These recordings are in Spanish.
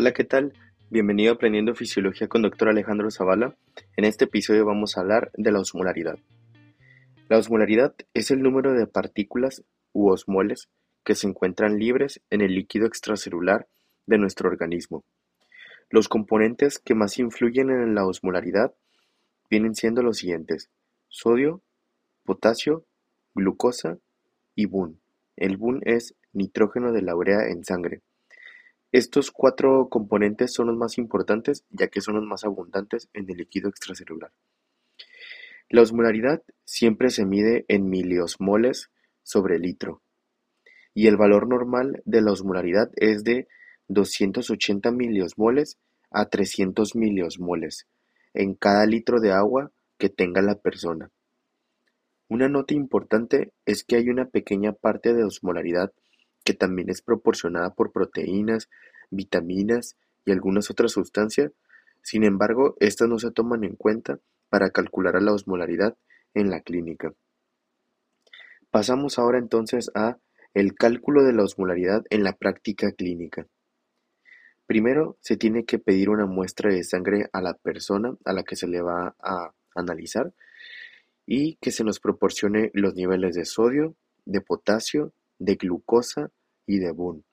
Hola, ¿qué tal? Bienvenido a Aprendiendo Fisiología con Dr. Alejandro Zavala. En este episodio vamos a hablar de la osmolaridad. La osmolaridad es el número de partículas u osmoles que se encuentran libres en el líquido extracelular de nuestro organismo. Los componentes que más influyen en la osmolaridad vienen siendo los siguientes: sodio, potasio, glucosa y BUN. El BUN es nitrógeno de la urea en sangre. Estos cuatro componentes son los más importantes ya que son los más abundantes en el líquido extracelular. La osmolaridad siempre se mide en miliosmoles sobre litro y el valor normal de la osmolaridad es de 280 miliosmoles a 300 miliosmoles en cada litro de agua que tenga la persona. Una nota importante es que hay una pequeña parte de osmolaridad que también es proporcionada por proteínas, vitaminas y algunas otras sustancias, sin embargo, estas no se toman en cuenta para calcular la osmolaridad en la clínica. Pasamos ahora entonces a el cálculo de la osmolaridad en la práctica clínica. Primero se tiene que pedir una muestra de sangre a la persona a la que se le va a analizar y que se nos proporcione los niveles de sodio, de potasio, de glucosa y de BUN.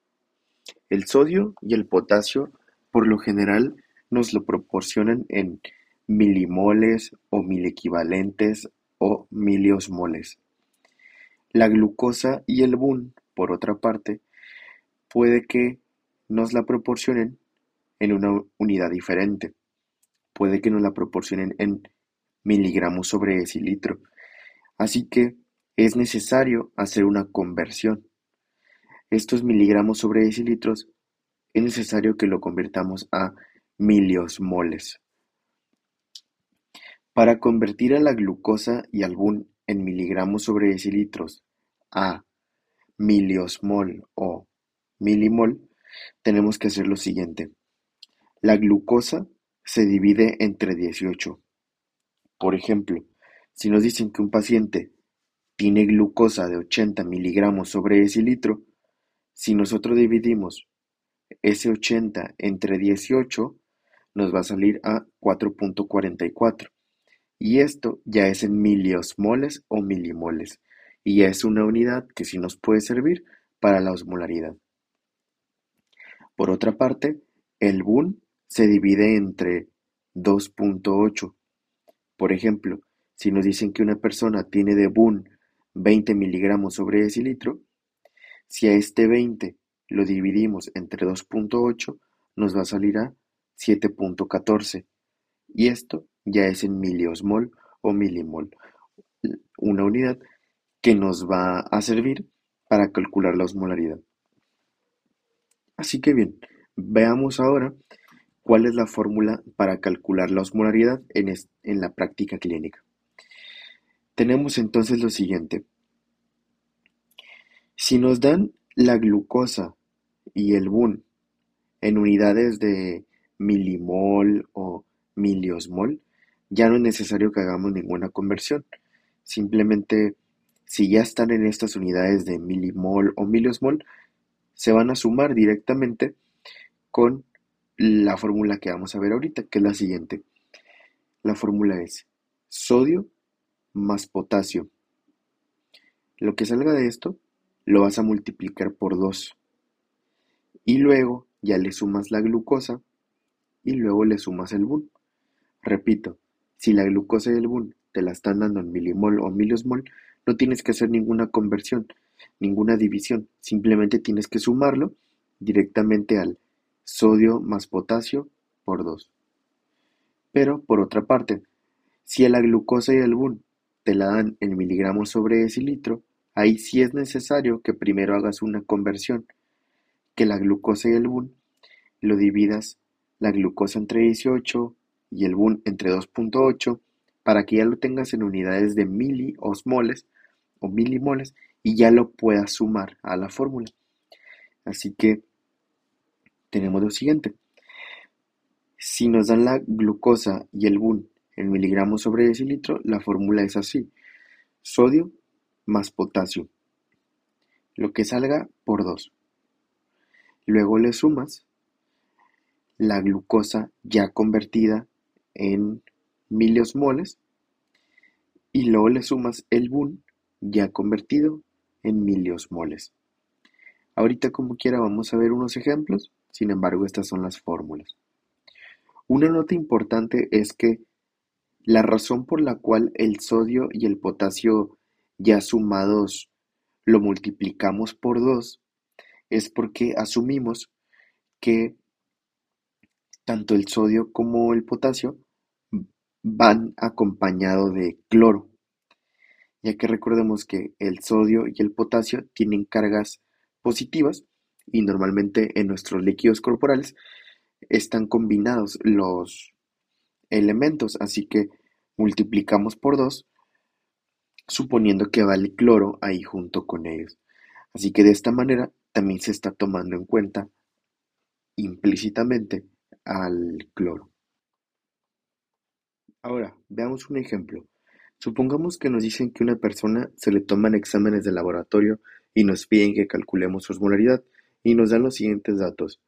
El sodio y el potasio por lo general nos lo proporcionan en milimoles o milequivalentes o miliosmoles. La glucosa y el BUN, por otra parte, puede que nos la proporcionen en una unidad diferente. Puede que nos la proporcionen en miligramos sobre decilitro. Así que es necesario hacer una conversión. Estos miligramos sobre decilitros es necesario que lo convirtamos a miliosmoles. Para convertir a la glucosa y al BUN en miligramos sobre decilitros a miliosmol o milimol, tenemos que hacer lo siguiente. La glucosa se divide entre 18. Por ejemplo, si nos dicen que un paciente tiene glucosa de 80 miligramos sobre decilitro, si nosotros dividimos ese 80 entre 18, nos va a salir a 4.44. Y esto ya es en miliosmoles o milimoles. Y ya es una unidad que sí nos puede servir para la osmolaridad. Por otra parte, el BUN se divide entre 2.8. Por ejemplo, si nos dicen que una persona tiene de BUN 20 miligramos sobre decilitro, si a este 20 lo dividimos entre 2.8, nos va a salir a 7.14. Y esto ya es en miliosmol o milimol, una unidad que nos va a servir para calcular la osmolaridad. Así que bien, veamos ahora cuál es la fórmula para calcular la osmolaridad en, en la práctica clínica. Tenemos entonces lo siguiente. Si nos dan la glucosa y el BUN en unidades de milimol o miliosmol, ya no es necesario que hagamos ninguna conversión. Simplemente, si ya están en estas unidades de milimol o miliosmol, se van a sumar directamente con la fórmula que vamos a ver ahorita, que es la siguiente. La fórmula es sodio más potasio. Lo que salga de esto lo vas a multiplicar por 2. Y luego ya le sumas la glucosa y luego le sumas el BUN. Repito, si la glucosa y el BUN te la están dando en milimol o miliosmol, no tienes que hacer ninguna conversión ninguna división, simplemente tienes que sumarlo directamente al sodio más potasio por 2. Pero, por otra parte, si la glucosa y el BUN te la dan en miligramos sobre decilitro, ahí sí es necesario que primero hagas una conversión, que la glucosa y el BUN lo dividas la glucosa entre 18 y el BUN entre 2.8 para que ya lo tengas en unidades de miliosmoles o milimoles y ya lo puedas sumar a la fórmula. Así que tenemos lo siguiente. Si nos dan la glucosa y el BUN en miligramos sobre decilitro, la fórmula es así. Sodio más potasio. Lo que salga por 2. Luego le sumas la glucosa ya convertida en miliosmoles y luego le sumas el BUN ya convertido en miliosmoles. Ahorita como quiera vamos a ver unos ejemplos, sin embargo estas son las fórmulas. Una nota importante es que la razón por la cual el sodio y el potasio ya sumados lo multiplicamos por 2 es porque asumimos que tanto el sodio como el potasio van acompañados de cloro, ya que recordemos que el sodio y el potasio tienen cargas positivas y normalmente en nuestros líquidos corporales están combinados los elementos, así que multiplicamos por 2 suponiendo que va el cloro ahí junto con ellos. Así que de esta manera también se está tomando en cuenta implícitamente al cloro. Ahora, veamos un ejemplo. Supongamos que nos dicen que una persona se le toman exámenes de laboratorio y nos piden que calculemos su osmolaridad y nos dan los siguientes datos.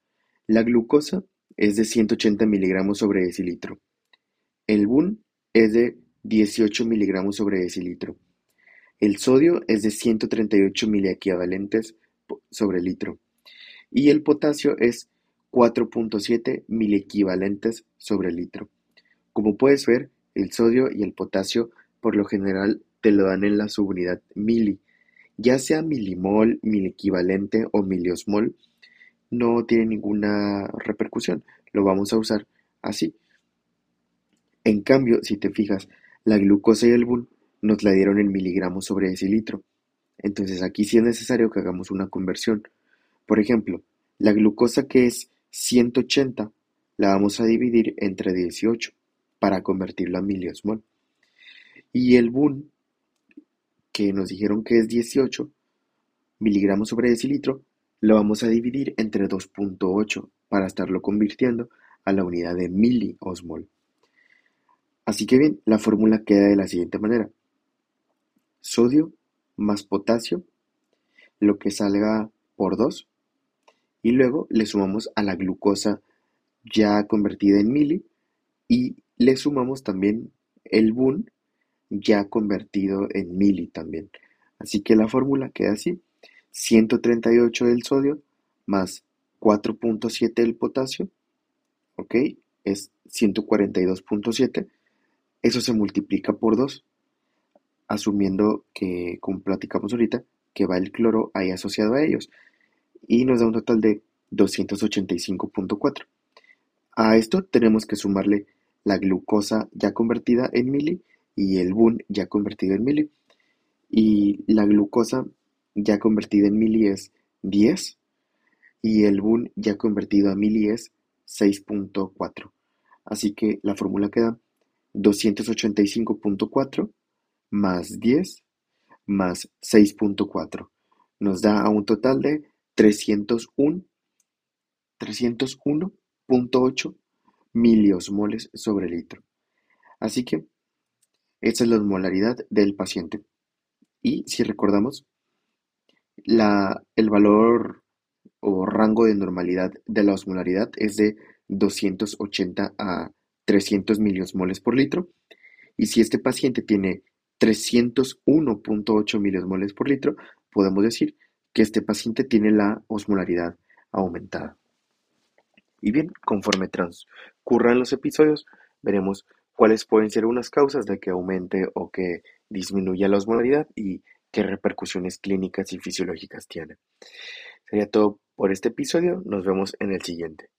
La glucosa es de 180 miligramos sobre decilitro. El BUN es de 18 miligramos sobre decilitro. El sodio es de 138 miliequivalentes sobre litro y el potasio es 4.7 miliequivalentes sobre litro. Como puedes ver, el sodio y el potasio por lo general te lo dan en la subunidad mili. Ya sea milimol, miliequivalente o miliosmol, no tiene ninguna repercusión. Lo vamos a usar así. En cambio, si te fijas, la glucosa y el nos la dieron en miligramos sobre decilitro. Entonces aquí sí es necesario que hagamos una conversión. Por ejemplo, la glucosa que es 180 la vamos a dividir entre 18 para convertirla a miliosmol. Y el BUN, que nos dijeron que es 18 miligramos sobre decilitro, lo vamos a dividir entre 2.8 para estarlo convirtiendo a la unidad de miliosmol. Así que bien, la fórmula queda de la siguiente manera sodio más potasio, lo que salga por 2, y luego le sumamos a la glucosa ya convertida en mili y le sumamos también el BUN ya convertido en mili también. Así que la fórmula queda así, 138 del sodio más 4.7 del potasio, ¿ok? Es 142.7, eso se multiplica por 2 asumiendo que, como platicamos ahorita, que va el cloro ahí asociado a ellos. Y nos da un total de 285.4. A esto tenemos que sumarle la glucosa ya convertida en mili y el BUN ya convertido en mili. Y la glucosa ya convertida en mili es 10 y el BUN ya convertido a mili es 6.4. Así que la fórmula queda 285.4 más 10 más 6.4 nos da a un total de 301 301.8 miliosmoles sobre litro. Así que esta es la osmolaridad del paciente. Y si recordamos, la, el valor o rango de normalidad de la osmolaridad es de 280 a 300 miliosmoles por litro. Y si este paciente tiene 301.8 miliosmoles por litro, podemos decir que este paciente tiene la osmolaridad aumentada. Y bien, conforme transcurran los episodios, veremos cuáles pueden ser unas causas de que aumente o que disminuya la osmolaridad y qué repercusiones clínicas y fisiológicas tiene. Sería todo por este episodio, nos vemos en el siguiente.